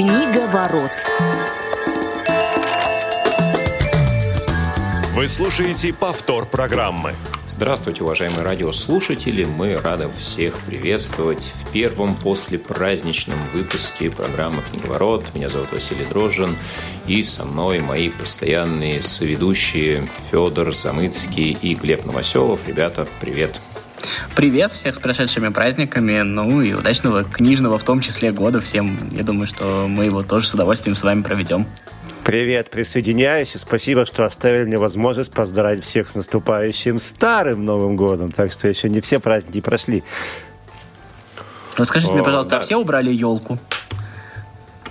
Книга ворот. Вы слушаете повтор программы. Здравствуйте, уважаемые радиослушатели! Мы рады всех приветствовать в первом после праздничном выпуске программы «Книговорот». Меня зовут Василий Дрожжин, и со мной мои постоянные соведущие Федор Замыцкий и Глеб Новоселов. Ребята, привет! Привет, всех с прошедшими праздниками, ну и удачного книжного в том числе года всем. Я думаю, что мы его тоже с удовольствием с вами проведем. Привет, присоединяюсь и спасибо, что оставили мне возможность поздравить всех с наступающим старым Новым годом. Так что еще не все праздники прошли. Ну скажите О, мне, пожалуйста, а да. а все убрали елку?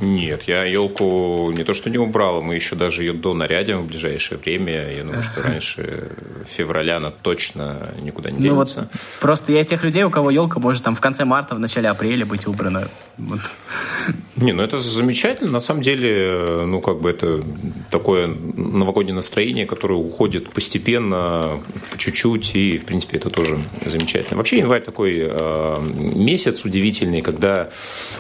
Нет, я елку не то что не убрал, мы еще даже ее до нарядим в ближайшее время. Я думаю, что раньше февраля она точно никуда не денется. Ну вот просто я из тех людей, у кого елка может там в конце марта, в начале апреля быть убрана. Вот. Не, ну это замечательно. На самом деле, ну как бы это такое новогоднее настроение, которое уходит постепенно, по чуть-чуть, и в принципе это тоже замечательно. Вообще январь такой э, месяц удивительный, когда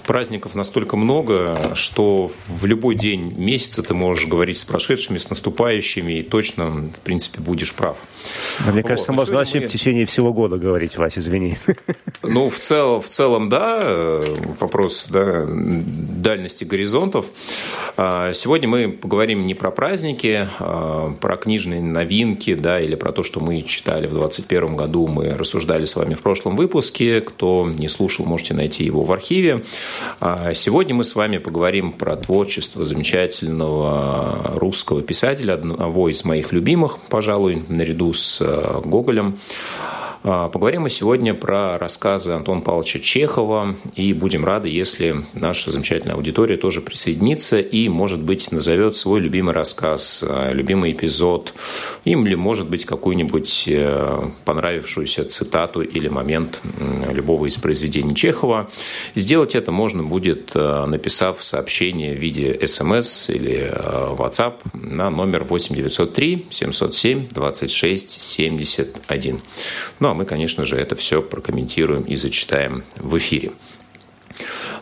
праздников настолько много, что в любой день месяца ты можешь говорить с прошедшими, с наступающими, и точно, в принципе, будешь прав. А мне кажется, вот. можно вообще мы... в течение всего года говорить, Вася, извини. Ну, в, цел, в целом, да, вопрос да, дальности горизонтов. А, сегодня мы поговорим не про праздники, а про книжные новинки, да, или про то, что мы читали в 2021 году, мы рассуждали с вами в прошлом выпуске. Кто не слушал, можете найти его в архиве. А сегодня мы с вами поговорим про творчество замечательного русского писателя, одного из моих любимых, пожалуй, наряду с э, Гоголем. А, поговорим мы сегодня про рассказы Антона Павловича Чехова, и будем рады, если наша замечательная аудитория тоже присоединится и, может быть, назовет свой любимый рассказ, а, любимый эпизод, им ли, может быть, какую-нибудь э, понравившуюся цитату или момент любого из произведений Чехова. Сделать это можно будет, э, написав сообщение в виде смс или э, WhatsApp на номер 8903 707 26 71. Ну, а мы, конечно же, это все прокомментируем и зачитаем в эфире.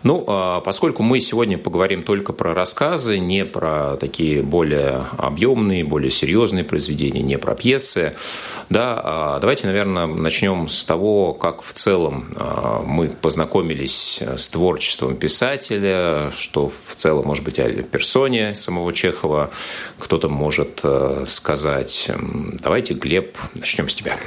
Ну, а поскольку мы сегодня поговорим только про рассказы, не про такие более объемные, более серьезные произведения, не про пьесы, да, а давайте, наверное, начнем с того, как в целом а, мы познакомились с творчеством писателя, что в целом, может быть, о персоне самого Чехова кто-то может э, сказать. Давайте, Глеб, начнем с тебя.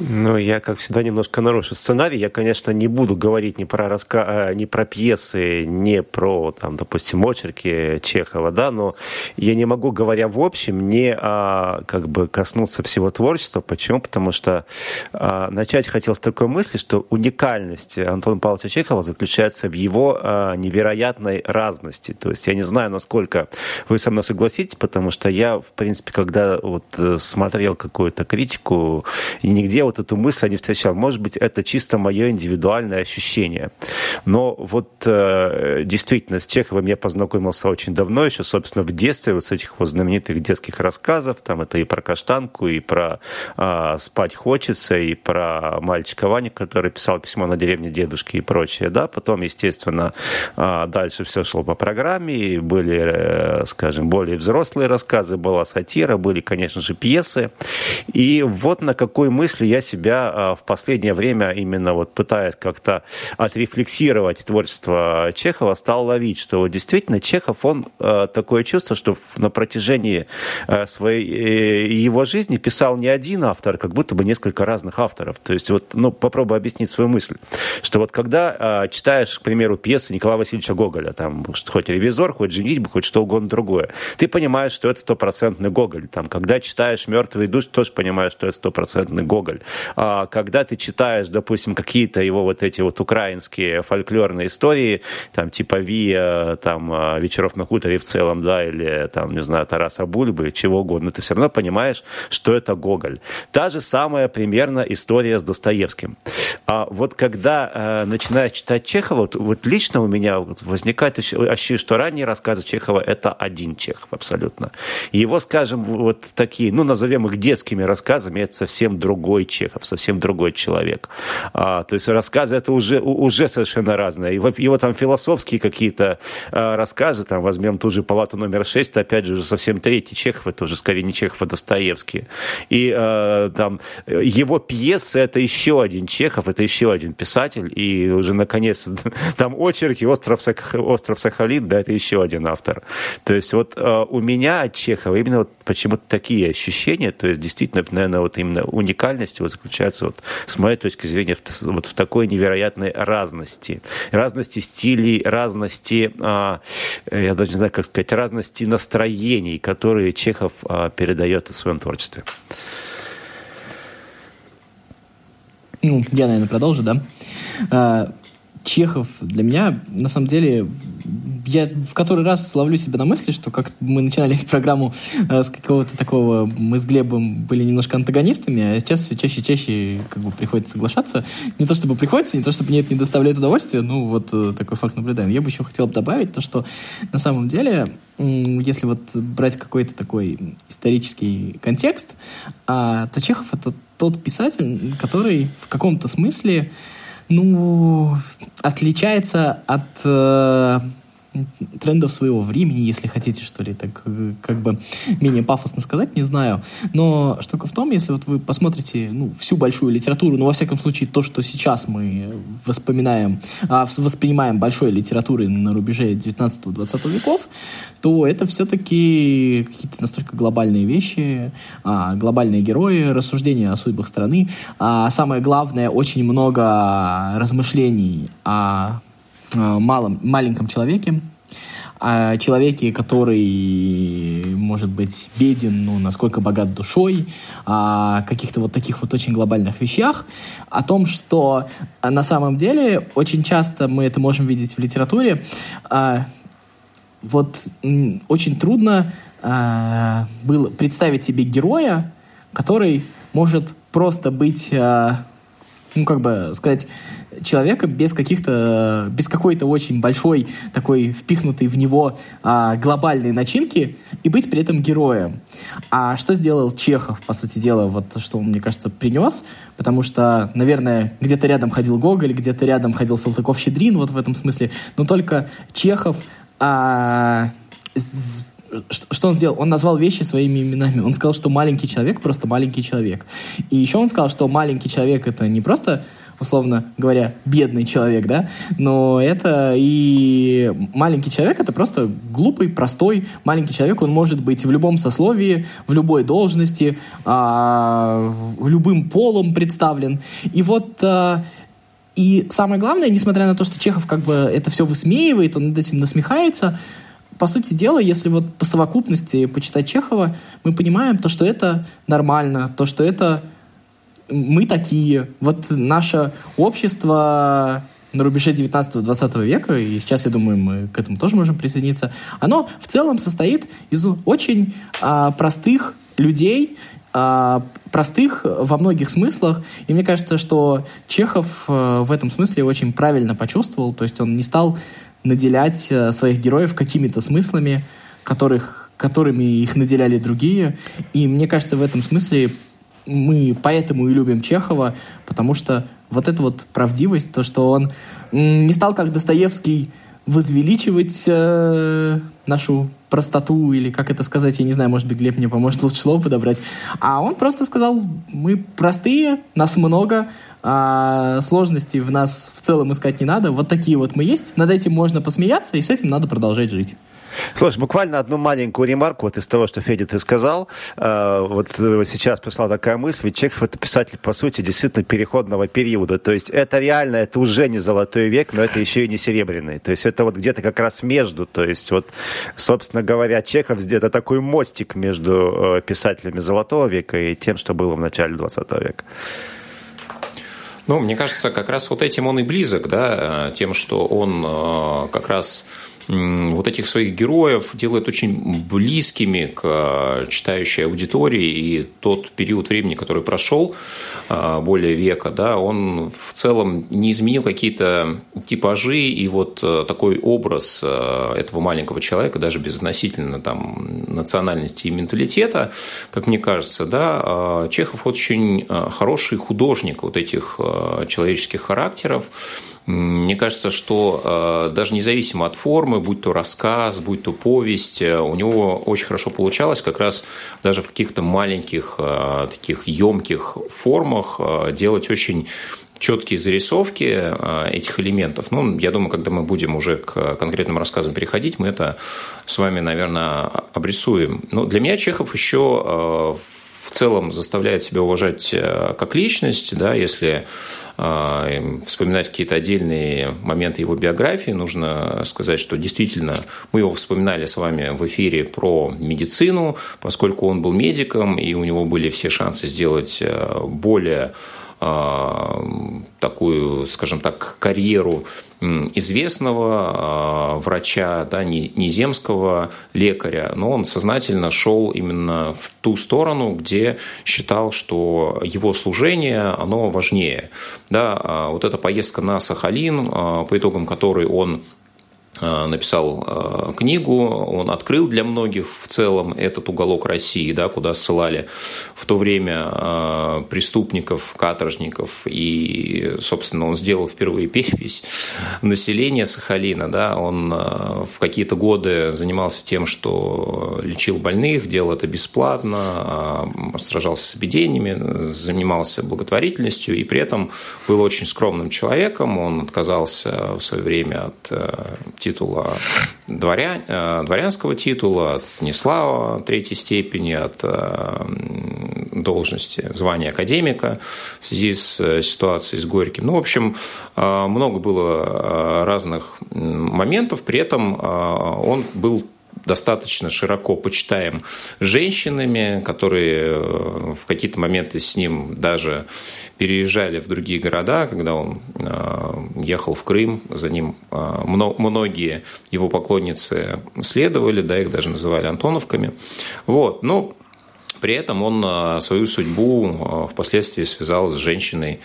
Ну, я, как всегда, немножко нарушу сценарий. Я, конечно, не буду говорить ни про, раска... А, ни про пьесы, ни про, там, допустим, очерки Чехова, да, но я не могу, говоря в общем, не а, как бы коснуться всего творчества. Почему? Потому что а, начать хотел с такой мысли, что уникальность Антона Павловича Чехова заключается в его а, невероятной разности. То есть я не знаю, насколько вы со мной согласитесь, потому что я, в принципе, когда вот э, смотрел какую-то критику, и нигде вот эту мысль не встречал. Может быть, это чисто мое индивидуальное ощущение. Но вот э, действительно с Чеховым я познакомился очень давно, еще, собственно, в детстве, вот с этих вот знаменитых детских рассказов. Там это и про каштанку, и про э, «Спать хочется», и про мальчика Ваню, который писал письмо на деревне дедушки и прочее. Да? Потом, естественно, э, дальше все шло по программе, и были, э, скажем, более взрослые рассказы, была сатира, были, конечно же, пьесы. И вот на какой мысли я себя а, в последнее время, именно вот пытаясь как-то отрефлексировать творчество Чехова, стал ловить, что действительно Чехов, он а, такое чувство, что на протяжении а, своей э, его жизни писал не один автор, как будто бы несколько разных авторов. То есть вот, ну, попробую объяснить свою мысль, что вот когда читаешь, к примеру, пьесы Николая Васильевича Гоголя, там, хоть ревизор, хоть женитьба, хоть что угодно другое, ты понимаешь, что это стопроцентный Гоголь. Там, когда читаешь «Мертвый душ», тоже понимаешь, что это стопроцентный Гоголь. А, когда ты читаешь, допустим, какие-то его вот эти вот украинские фольклорные истории, там типа Вия, там а, Вечеров на хуторе в целом, да, или там, не знаю, Тараса Бульбы, чего угодно, ты все равно понимаешь, что это Гоголь. Та же самая примерно история с Достоевским. А вот когда э, начинаешь читать Чехова, вот, вот лично у меня возникает ощущение, что ранние рассказы Чехова это один Чехов абсолютно. Его, скажем, вот такие, ну, назовем их детскими рассказами, это совсем другой Чехов совсем другой человек. А, то есть рассказы это уже, уже совершенно разные. Его, его там философские какие-то а, рассказы, там возьмем ту же палату номер 6, опять же, уже совсем третий Чехов, это уже скорее не Чехов, а Достоевский. И а, там его пьесы это еще один Чехов, это еще один писатель, и уже наконец там очерки «Остров, Сах... Остров Сахалин», да, это еще один автор. То есть вот а, у меня от Чехова именно вот почему-то такие ощущения, то есть действительно, наверное, вот именно уникальность вот заключается вот с моей точки зрения в, вот в такой невероятной разности. Разности стилей, разности, а, я даже не знаю, как сказать, разности настроений, которые Чехов а, передает в своем творчестве. Ну, я, наверное, продолжу, да. Чехов для меня, на самом деле, я в который раз ловлю себя на мысли, что как мы начинали программу э, с какого-то такого, мы с Глебом были немножко антагонистами, а сейчас все чаще и чаще как бы приходится соглашаться. Не то чтобы приходится, не то чтобы мне это не доставляет удовольствия, ну вот э, такой факт наблюдаем. Я бы еще хотел добавить то, что на самом деле, если вот брать какой-то такой исторический контекст, а, то Чехов это тот писатель, который в каком-то смысле ну, отличается от э, трендов своего времени, если хотите, что ли, так как бы менее пафосно сказать, не знаю. Но штука в том, если вот вы посмотрите ну, всю большую литературу, ну, во всяком случае, то, что сейчас мы воспоминаем, а, воспринимаем большой литературой на рубеже 19-20 веков, то это все-таки какие-то настолько глобальные вещи, а, глобальные герои, рассуждения о судьбах страны, а самое главное, очень много размышлений о Э, малом, маленьком человеке, о человеке, который, может быть, беден, ну, насколько богат душой, о каких-то вот таких вот очень глобальных вещах, о том, что на самом деле очень часто мы это можем видеть в литературе, а, вот очень трудно а, было представить себе героя, который может просто быть, а, ну, как бы сказать, человека без каких-то, без какой-то очень большой такой впихнутой в него а, глобальной начинки и быть при этом героем. А что сделал Чехов, по сути дела, вот что он, мне кажется, принес, потому что, наверное, где-то рядом ходил Гоголь, где-то рядом ходил Салтыков-Щедрин, вот в этом смысле, но только Чехов а, что он сделал? Он назвал вещи своими именами. Он сказал, что маленький человек просто маленький человек. И еще он сказал, что маленький человек это не просто условно говоря, бедный человек, да, но это и маленький человек, это просто глупый, простой маленький человек, он может быть в любом сословии, в любой должности, а, любым полом представлен. И вот а, и самое главное, несмотря на то, что Чехов как бы это все высмеивает, он над этим насмехается, по сути дела, если вот по совокупности почитать Чехова, мы понимаем то, что это нормально, то, что это мы такие. Вот наше общество на рубеже 19-20 века, и сейчас, я думаю, мы к этому тоже можем присоединиться, оно в целом состоит из очень а, простых людей, а, простых во многих смыслах. И мне кажется, что Чехов а, в этом смысле очень правильно почувствовал, то есть он не стал наделять а, своих героев какими-то смыслами, которых, которыми их наделяли другие. И мне кажется, в этом смысле мы поэтому и любим Чехова, потому что вот эта вот правдивость, то, что он не стал, как Достоевский, возвеличивать э, нашу простоту, или как это сказать, я не знаю, может быть, Глеб мне поможет лучше слово подобрать. А он просто сказал, мы простые, нас много, а сложностей в нас в целом искать не надо, вот такие вот мы есть, над этим можно посмеяться, и с этим надо продолжать жить. Слушай, буквально одну маленькую ремарку вот из того, что Федя ты сказал. Э, вот сейчас пришла такая мысль, ведь Чехов это писатель, по сути, действительно переходного периода. То есть это реально, это уже не золотой век, но это еще и не серебряный. То есть это вот где-то как раз между. То есть вот, собственно говоря, Чехов где-то такой мостик между э, писателями золотого века и тем, что было в начале 20 века. Ну, мне кажется, как раз вот этим он и близок, да, тем, что он э, как раз вот этих своих героев делает очень близкими к читающей аудитории, и тот период времени, который прошел, более века, да, он в целом не изменил какие-то типажи. И вот такой образ этого маленького человека, даже безотносительно там национальности и менталитета, как мне кажется, да, Чехов очень хороший художник вот этих человеческих характеров, мне кажется, что даже независимо от формы, будь то рассказ, будь то повесть, э, у него очень хорошо получалось как раз даже в каких-то маленьких, э, таких емких формах делать очень четкие зарисовки этих элементов. Ну, я думаю, когда мы будем уже к конкретным рассказам переходить, мы это с вами, наверное, обрисуем. Но для меня Чехов еще в целом заставляет себя уважать как личность, да, если вспоминать какие-то отдельные моменты его биографии, нужно сказать, что действительно мы его вспоминали с вами в эфире про медицину, поскольку он был медиком, и у него были все шансы сделать э, более а, такую, скажем так, карьеру известного а, врача, да, неземского лекаря, но он сознательно шел именно в ту сторону, где считал, что его служение, оно важнее. Да, а вот эта поездка на Сахалин, по итогам которой он написал э, книгу, он открыл для многих в целом этот уголок России, да, куда ссылали в то время э, преступников, каторжников, и, собственно, он сделал впервые перепись населения Сахалина, да, он в какие-то годы занимался тем, что лечил больных, делал это бесплатно, сражался с эпидемиями, занимался благотворительностью, и при этом был очень скромным человеком, он отказался в свое время от титула дворя, э, дворянского титула, от Станислава третьей степени, от э, должности, звания академика в связи с э, ситуацией с Горьким. Ну, в общем, много было разных моментов, при этом он был достаточно широко почитаем женщинами, которые э, в какие-то моменты с ним даже переезжали в другие города, когда он э, ехал в Крым, за ним э, многие его поклонницы следовали, да, их даже называли Антоновками. Вот, но при этом он свою судьбу впоследствии связал с женщиной,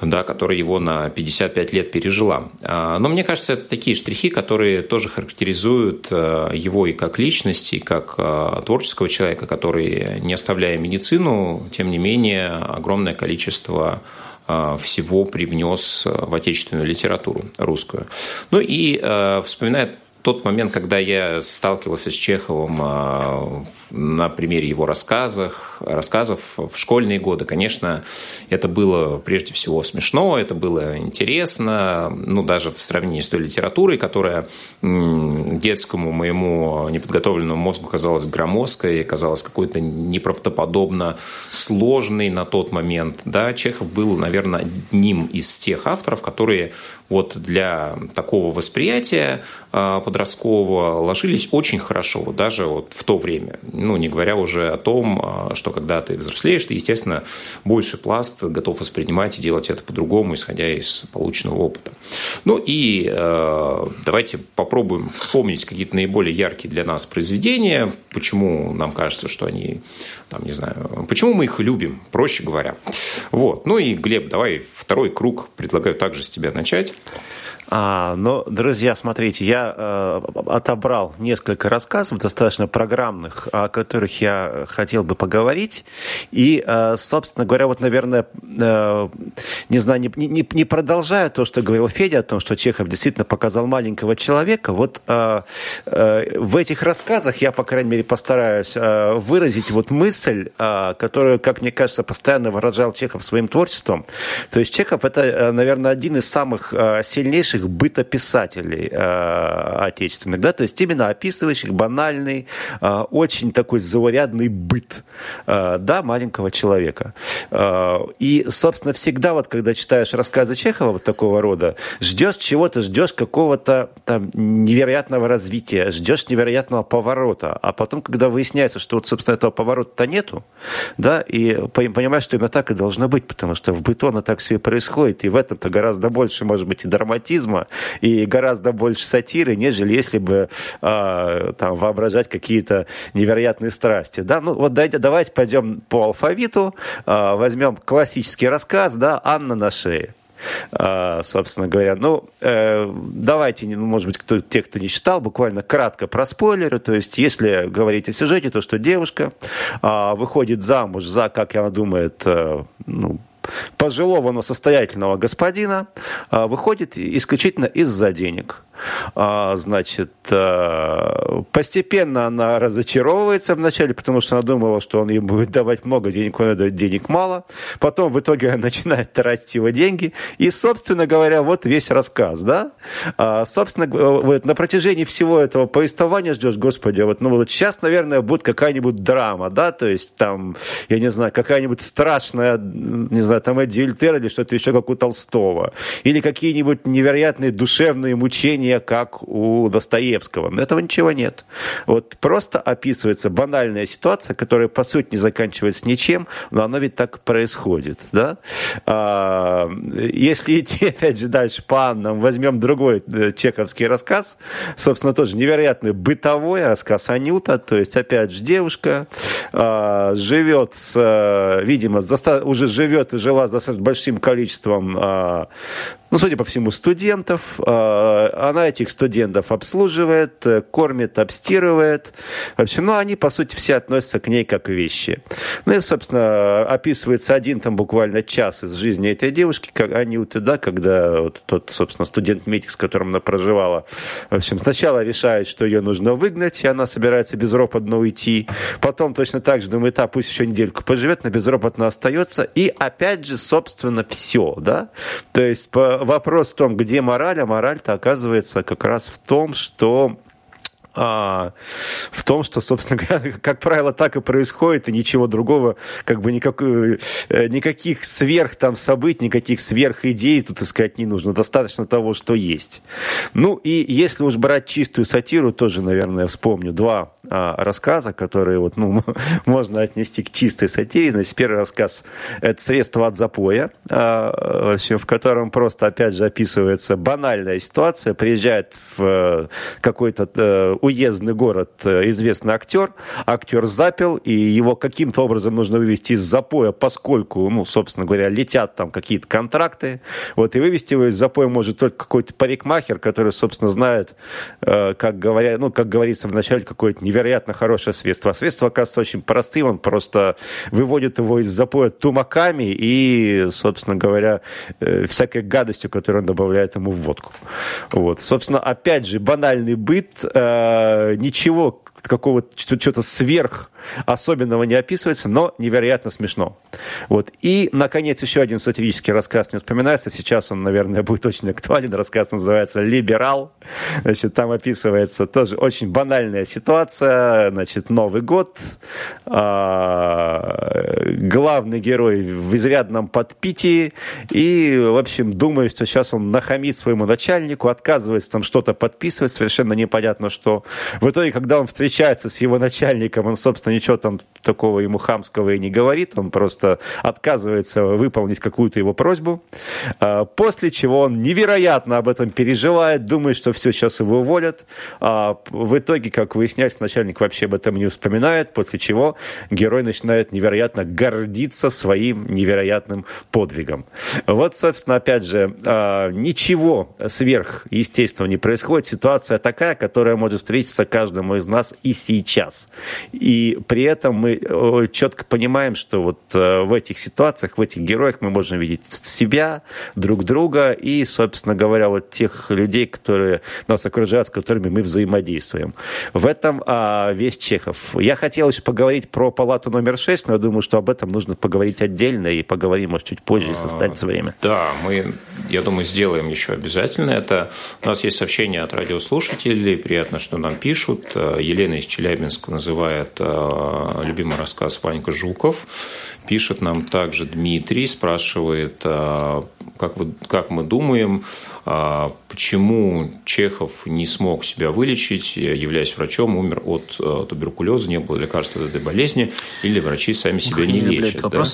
да, которая его на 55 лет пережила. А, но мне кажется, это такие штрихи, которые тоже характеризуют э, его и как личности, и как э, творческого человека, который, не оставляя медицину, тем не менее, огромное количество э, всего привнес в отечественную литературу русскую. Ну и вспоминая тот момент, когда я сталкивался с Чеховым на примере его рассказов в школьные годы. Конечно, это было прежде всего смешно, это было интересно, ну, даже в сравнении с той литературой, которая детскому моему неподготовленному мозгу казалась громоздкой, казалась какой-то неправдоподобно сложной на тот момент. Да, Чехов был, наверное, одним из тех авторов, которые вот для такого восприятия а, подросткового ложились очень хорошо, даже вот в то время. Ну, не говоря уже о том, а, что когда ты взрослеешь, ты, естественно, больше пласт готов воспринимать и делать это по-другому, исходя из полученного опыта. Ну и э, давайте попробуем вспомнить какие-то наиболее яркие для нас произведения, почему нам кажется, что они, там, не знаю, почему мы их любим, проще говоря. Вот. Ну и, Глеб, давай второй круг предлагаю также с тебя начать. А, ну, друзья, смотрите, я э, отобрал несколько рассказов, достаточно программных, о которых я хотел бы поговорить. И, э, собственно говоря, вот, наверное, э, не знаю, не, не, не продолжая то, что говорил Федя о том, что Чехов действительно показал маленького человека, вот э, э, в этих рассказах я, по крайней мере, постараюсь э, выразить вот мысль, э, которую, как мне кажется, постоянно выражал Чехов своим творчеством. То есть Чехов это, э, наверное, один из самых э, сильнейших лучших бытописателей э, отечественных, да, то есть именно описывающих банальный, э, очень такой заурядный быт, э, да, маленького человека. Э, и, собственно, всегда вот, когда читаешь рассказы Чехова вот такого рода, ждешь чего-то, ждешь какого-то там невероятного развития, ждешь невероятного поворота, а потом, когда выясняется, что вот, собственно, этого поворота-то нету, да, и понимаешь, что именно так и должно быть, потому что в быту оно так все и происходит, и в этом-то гораздо больше, может быть, и драматизм, реализма и гораздо больше сатиры, нежели если бы э, там воображать какие-то невероятные страсти. Да? Ну вот давайте пойдем по алфавиту, э, возьмем классический рассказ, да, Анна на шее. А, собственно говоря. Ну, э, давайте, ну, может быть, кто, те, кто не читал, буквально кратко про спойлеры. То есть, если говорить о сюжете, то что девушка выходит замуж за, как она думает, э, ну, пожилого, но состоятельного господина, а, выходит исключительно из-за денег. А, значит, э, постепенно она разочаровывается вначале, потому что она думала, что он ей будет давать много денег, он дает денег мало. Потом в итоге она начинает тратить его деньги. И, собственно говоря, вот весь рассказ, да? А, собственно, вот на протяжении всего этого повествования ждешь, господи, вот, ну вот сейчас, наверное, будет какая-нибудь драма, да, то есть там, я не знаю, какая-нибудь страшная, не знаю, там Эдди или что-то еще, как у Толстого. Или какие-нибудь невероятные душевные мучения как у Достоевского. Но этого ничего нет. Вот просто описывается банальная ситуация, которая, по сути, не заканчивается ничем, но она ведь так происходит. Да? А, если идти, опять же, дальше по Аннам, возьмем другой э, чековский рассказ, собственно, тоже невероятный бытовой рассказ Анюта, то есть, опять же, девушка а, живет, с, э, видимо, уже живет и жила с достаточно большим количеством а, ну, судя по всему, студентов. А, она этих студентов обслуживает, э, кормит, обстирывает. В общем, ну, они, по сути, все относятся к ней как вещи. Ну и, собственно, описывается один там буквально час из жизни этой девушки, как они вот да, когда вот тот, собственно, студент-медик, с которым она проживала, в общем, сначала решает, что ее нужно выгнать, и она собирается безропотно уйти. Потом точно так же думает, а пусть еще недельку поживет, но безропотно остается. И опять же, собственно, все, да? То есть по вопрос в том, где мораль, а мораль-то оказывается как раз в том, что а, в том, что, собственно говоря, как правило, так и происходит, и ничего другого, как бы никак, э, никаких сверх там событий, никаких сверх идей тут искать не нужно. Достаточно того, что есть. Ну и если уж брать чистую сатиру, тоже, наверное, вспомню два а, рассказа, которые вот, ну, можно отнести к чистой сатире. Значит, первый рассказ – это «Средство от запоя», а, в котором просто, опять же, описывается банальная ситуация. Приезжает в э, какой-то э, уездный город э, известный актер, актер запил, и его каким-то образом нужно вывести из запоя, поскольку, ну, собственно говоря, летят там какие-то контракты, вот, и вывести его из запоя может только какой-то парикмахер, который, собственно, знает, э, как говоря, ну, как говорится вначале, какое-то невероятно хорошее средство. А средство, оказывается, очень простым, он просто выводит его из запоя тумаками и, собственно говоря, э, всякой гадостью, которую он добавляет ему в водку. Вот. Собственно, опять же, банальный быт, ничего какого-то что-то сверх особенного не описывается, но невероятно смешно. Вот. И, наконец, еще один сатирический рассказ не вспоминается. Сейчас он, наверное, будет очень актуален. Рассказ называется «Либерал». Значит, там описывается тоже очень банальная ситуация. Значит, Новый год. А, главный герой в изрядном подпитии. И, в общем, думает, что сейчас он нахамит своему начальнику, отказывается там что-то подписывать, совершенно непонятно что. В итоге, когда он встречается с его начальником, он, собственно, собственно, ничего там такого ему хамского и не говорит, он просто отказывается выполнить какую-то его просьбу, а, после чего он невероятно об этом переживает, думает, что все, сейчас его уволят, а в итоге, как выясняется, начальник вообще об этом не вспоминает, после чего герой начинает невероятно гордиться своим невероятным подвигом. Вот, собственно, опять же, а, ничего сверхъестественного не происходит, ситуация такая, которая может встретиться каждому из нас и сейчас. И при этом мы э, четко понимаем, что вот э, в этих ситуациях, в этих героях мы можем видеть себя, друг друга и, собственно говоря, вот тех людей, которые нас окружают, с которыми мы взаимодействуем. В этом а, весь Чехов. Я хотел еще поговорить про палату номер 6, но я думаю, что об этом нужно поговорить отдельно и поговорим, может, чуть позже, если останется время. Да, мы, я думаю, сделаем еще обязательно это. У нас есть сообщение от радиослушателей, приятно, что нам пишут. Э, Елена из Челябинска называет Э, любимый рассказ Ванька Жуков. Пишет нам также Дмитрий, спрашивает, э, как, вы, как мы думаем, э, почему Чехов не смог себя вылечить, являясь врачом, умер от туберкулеза, не было лекарства от этой болезни, или врачи сами себя не лечат. Да? А,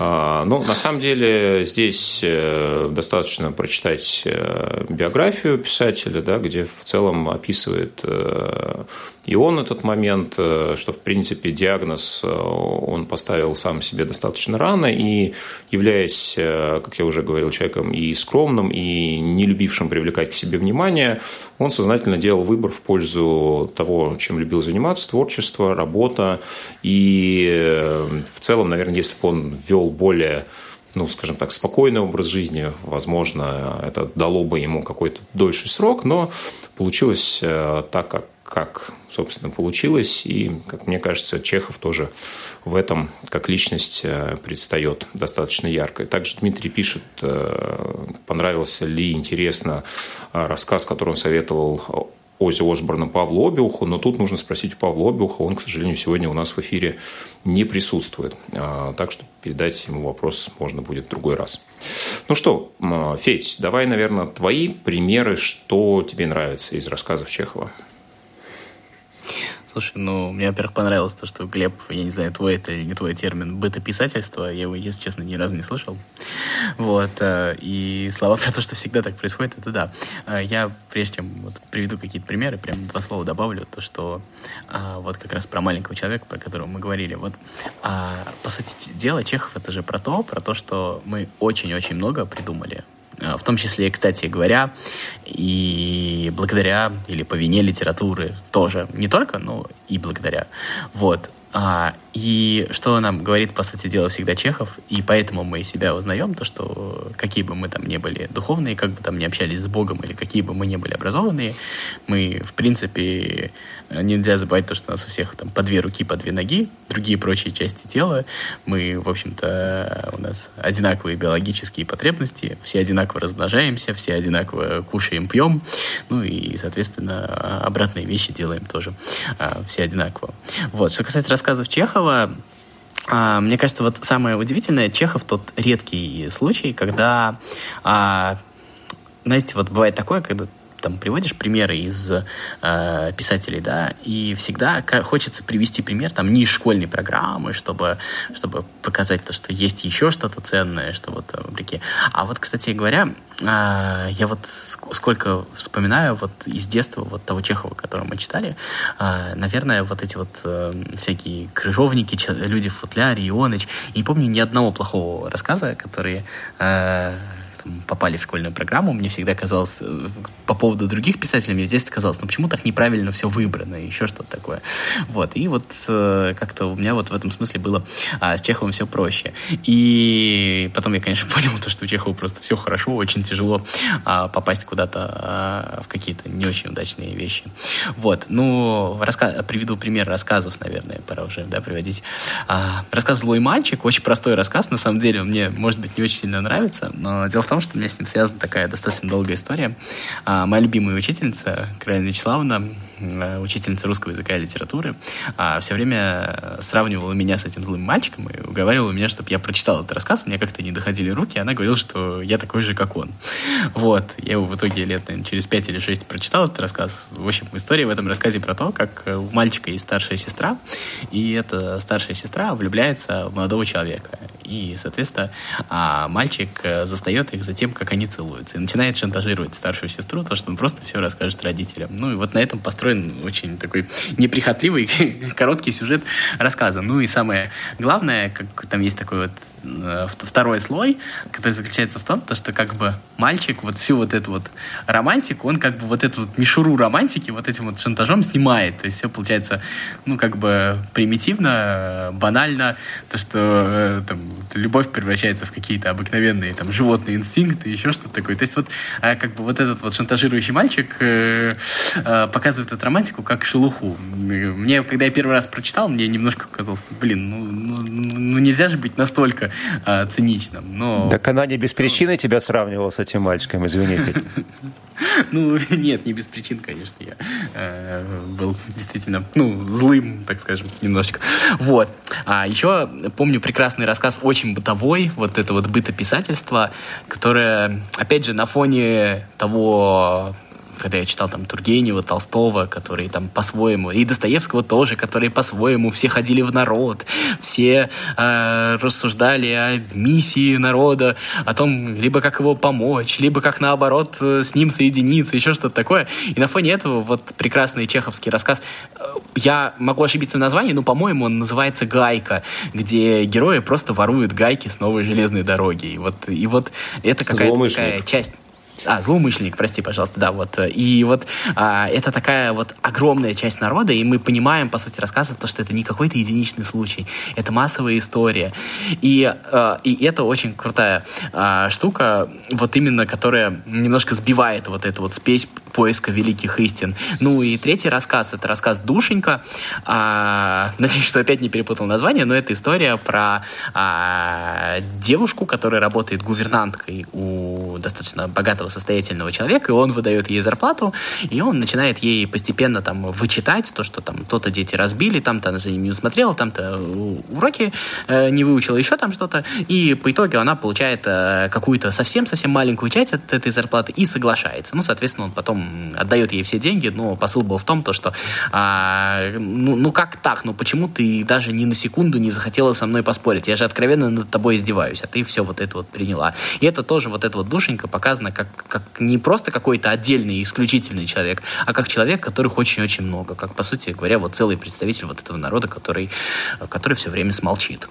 ну, на самом деле, здесь э, достаточно прочитать э, биографию писателя, да, где в целом описывает э, и он этот момент, что, в принципе, диагноз он поставил сам себе достаточно рано, и являясь, как я уже говорил, человеком и скромным, и не любившим привлекать к себе внимание, он сознательно делал выбор в пользу того, чем любил заниматься, творчество, работа, и в целом, наверное, если бы он вел более ну, скажем так, спокойный образ жизни, возможно, это дало бы ему какой-то дольший срок, но получилось э, так, как, как, собственно, получилось. И, как мне кажется, Чехов тоже в этом, как личность, э, предстает достаточно ярко. Также Дмитрий пишет, э, понравился ли, интересно рассказ, который он советовал Ози Осборна Павлу Обиуху, но тут нужно спросить у Павла Обиуха, он, к сожалению, сегодня у нас в эфире не присутствует. Так что передать ему вопрос можно будет в другой раз. Ну что, Федь, давай, наверное, твои примеры, что тебе нравится из рассказов Чехова. Слушай, ну, мне, во-первых, понравилось то, что Глеб, я не знаю, твой это или не твой термин, бытописательство, я его, если честно, ни разу не слышал. Вот, э, и слова про то, что всегда так происходит, это да. Э, я, прежде чем вот, приведу какие-то примеры, прям два слова добавлю, то, что а, вот как раз про маленького человека, про которого мы говорили, вот, по сути дела, Чехов это же про то, про то, что мы очень-очень много придумали Э, в том числе, кстати говоря, и благодаря или по вине литературы тоже. Не только, но и благодаря. Вот. И что нам говорит, по сути дела, всегда Чехов, и поэтому мы себя узнаем, то, что какие бы мы там не были духовные, как бы там не общались с Богом, или какие бы мы не были образованные, мы, в принципе, Нельзя забывать то, что у нас у всех там по две руки, по две ноги, другие прочие части тела. Мы, в общем-то, у нас одинаковые биологические потребности, все одинаково размножаемся, все одинаково кушаем, пьем, ну и, соответственно, обратные вещи делаем тоже а, все одинаково. Вот. Что касается рассказов Чехова, а, мне кажется, вот самое удивительное, Чехов тот редкий случай, когда, а, знаете, вот бывает такое, когда там приводишь примеры из э, писателей, да, и всегда хочется привести пример там не из школьной программы, чтобы, чтобы показать то, что есть еще что-то ценное, что вот в реке. А вот, кстати говоря, э, я вот сколько вспоминаю вот из детства вот того Чехова, которого мы читали, э, наверное, вот эти вот э, всякие крыжовники, люди в футляре, Ионыч, не помню ни одного плохого рассказа, который э, попали в школьную программу, мне всегда казалось, э, по поводу других писателей, мне здесь казалось, ну почему так неправильно все выбрано, еще что-то такое. Вот, и вот э, как-то у меня вот в этом смысле было а, с Чеховым все проще. И потом я, конечно, понял, то, что у Чехова просто все хорошо, очень тяжело а, попасть куда-то а, в какие-то не очень удачные вещи. Вот, ну, раска... приведу пример рассказов, наверное, пора уже, да, приводить. А, рассказ «Злой мальчик», очень простой рассказ, на самом деле, мне, может быть, не очень сильно нравится, но дело в том, что у меня с ним связана такая достаточно долгая история. А, моя любимая учительница, Крайна Вячеславовна, Э, учительница русского языка и литературы, а, все время сравнивала меня с этим злым мальчиком и уговаривала меня, чтобы я прочитал этот рассказ. Мне как-то не доходили руки, она говорила, что я такой же, как он. Вот. Я его в итоге лет, наверное, через пять или шесть прочитал этот рассказ. В общем, история в этом рассказе про то, как у мальчика есть старшая сестра, и эта старшая сестра влюбляется в молодого человека. И, соответственно, а, мальчик э, застает их за тем, как они целуются. И начинает шантажировать старшую сестру, то, что он просто все расскажет родителям. Ну и вот на этом построен очень такой неприхотливый, короткий сюжет рассказа. Ну и самое главное, как там есть такой вот второй слой, который заключается в том, то, что как бы мальчик вот всю вот эту вот романтику, он как бы вот эту вот мишуру романтики вот этим вот шантажом снимает. То есть все получается, ну, как бы примитивно, банально, то, что э, там, любовь превращается в какие-то обыкновенные там животные инстинкты, еще что-то такое. То есть вот э, как бы вот этот вот шантажирующий мальчик э, э, показывает эту романтику как шелуху. Мне, когда я первый раз прочитал, мне немножко казалось, блин, ну, ну, ну нельзя же быть настолько э, циничным. Но... Так она не без причины тебя сравнивала с этим мальчиком, извини. Ну, нет, не без причин, конечно, я э, был действительно, ну, злым, так скажем, немножечко. Вот. А еще помню прекрасный рассказ, очень бытовой, вот это вот бытописательство, которое, опять же, на фоне того когда я читал там Тургенева, Толстого, которые там по-своему, и Достоевского тоже, которые по-своему все ходили в народ, все э, рассуждали о миссии народа, о том, либо как его помочь, либо как наоборот э, с ним соединиться, еще что-то такое. И на фоне этого вот прекрасный чеховский рассказ, э, я могу ошибиться в названии, но, по-моему, он называется «Гайка», где герои просто воруют гайки с новой железной дороги. И вот, и вот это какая-то такая часть а, злоумышленник, прости, пожалуйста, да, вот. И вот а, это такая вот огромная часть народа, и мы понимаем, по сути, рассказа, то, что это не какой-то единичный случай, это массовая история. И, а, и это очень крутая а, штука, вот именно, которая немножко сбивает вот эту вот спесь поиска великих истин. Ну и третий рассказ, это рассказ «Душенька». А, надеюсь, что опять не перепутал название, но это история про а, девушку, которая работает гувернанткой у достаточно богатого состоятельного человека, и он выдает ей зарплату, и он начинает ей постепенно там вычитать то, что там то-то дети разбили, там-то она за ними не усмотрела, там-то уроки э, не выучила, еще там что-то, и по итогу она получает э, какую-то совсем-совсем маленькую часть от этой зарплаты и соглашается. Ну, соответственно, он потом отдает ей все деньги, но посыл был в том, то, что а, ну, ну как так, ну почему ты даже ни на секунду не захотела со мной поспорить? Я же откровенно над тобой издеваюсь, а ты все вот это вот приняла. И это тоже вот эта вот душенька показана как как не просто какой-то отдельный, исключительный человек, а как человек, которых очень-очень много, как, по сути говоря, вот целый представитель вот этого народа, который, который все время смолчит.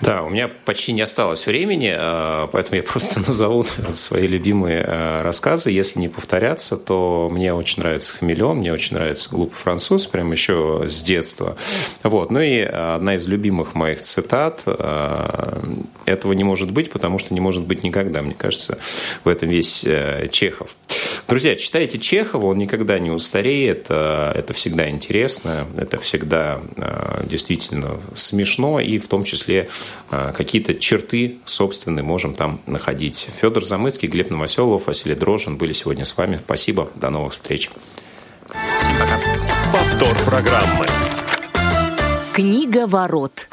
Да, у меня почти не осталось времени, а, поэтому я просто назову свои любимые а, рассказы. Если не повторяться, то мне очень нравится «Хамелеон», мне очень нравится «Глупый француз», прям еще с детства. Вот. Ну и одна из любимых моих цитат а, «Этого не может быть, потому что не может быть никогда». Мне кажется, в этом весь э, Чехов. Друзья, читайте Чехова, он никогда не устареет, это всегда интересно, это всегда действительно смешно, и в том числе Э, какие-то черты собственные можем там находить. Федор Замыцкий, Глеб Новоселов, Василий Дрожин были сегодня с вами. Спасибо, до новых встреч. Всем пока. Повтор программы. Книга ворот.